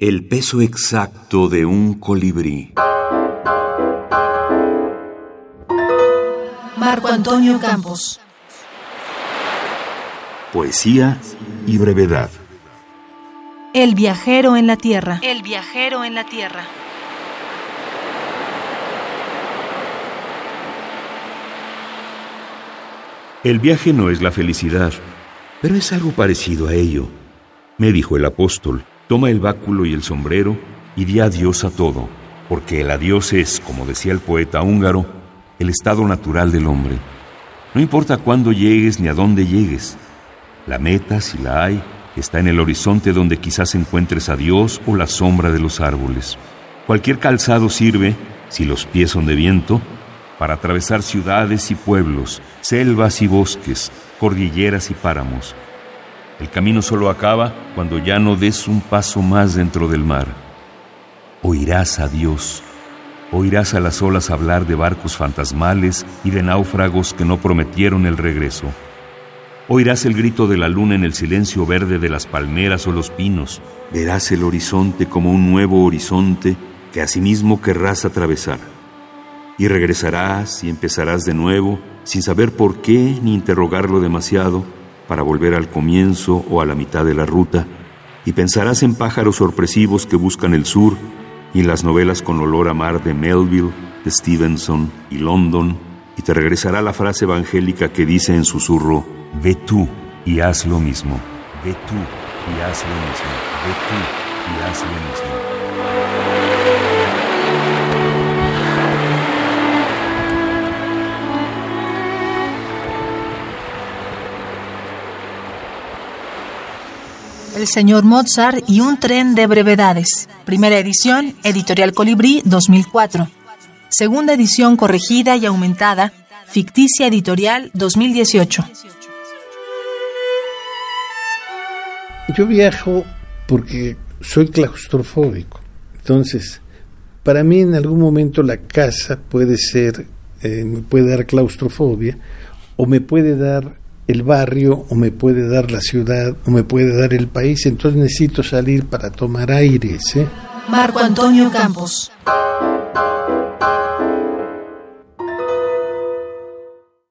El peso exacto de un colibrí. Marco Antonio Campos. Poesía y brevedad. El viajero en la tierra. El viajero en la tierra. El viaje no es la felicidad, pero es algo parecido a ello. Me dijo el apóstol, toma el báculo y el sombrero y di adiós a todo, porque el adiós es, como decía el poeta húngaro, el estado natural del hombre. No importa cuándo llegues ni a dónde llegues. La meta, si la hay, está en el horizonte donde quizás encuentres a Dios o la sombra de los árboles. Cualquier calzado sirve, si los pies son de viento, para atravesar ciudades y pueblos, selvas y bosques, cordilleras y páramos. El camino solo acaba cuando ya no des un paso más dentro del mar. Oirás a Dios, oirás a las olas hablar de barcos fantasmales y de náufragos que no prometieron el regreso. Oirás el grito de la luna en el silencio verde de las palmeras o los pinos. Verás el horizonte como un nuevo horizonte que asimismo querrás atravesar. Y regresarás y empezarás de nuevo sin saber por qué ni interrogarlo demasiado para volver al comienzo o a la mitad de la ruta y pensarás en pájaros sorpresivos que buscan el sur y en las novelas con olor a mar de Melville, de Stevenson y London y te regresará la frase evangélica que dice en susurro, ve tú y haz lo mismo, ve tú y haz lo mismo, ve tú y haz lo mismo. El señor Mozart y un tren de brevedades. Primera edición, Editorial Colibrí 2004. Segunda edición corregida y aumentada, Ficticia Editorial 2018. Yo viajo porque soy claustrofóbico. Entonces, para mí en algún momento la casa puede ser, eh, me puede dar claustrofobia o me puede dar el barrio o me puede dar la ciudad o me puede dar el país, entonces necesito salir para tomar aire. ¿eh? Marco Antonio Campos.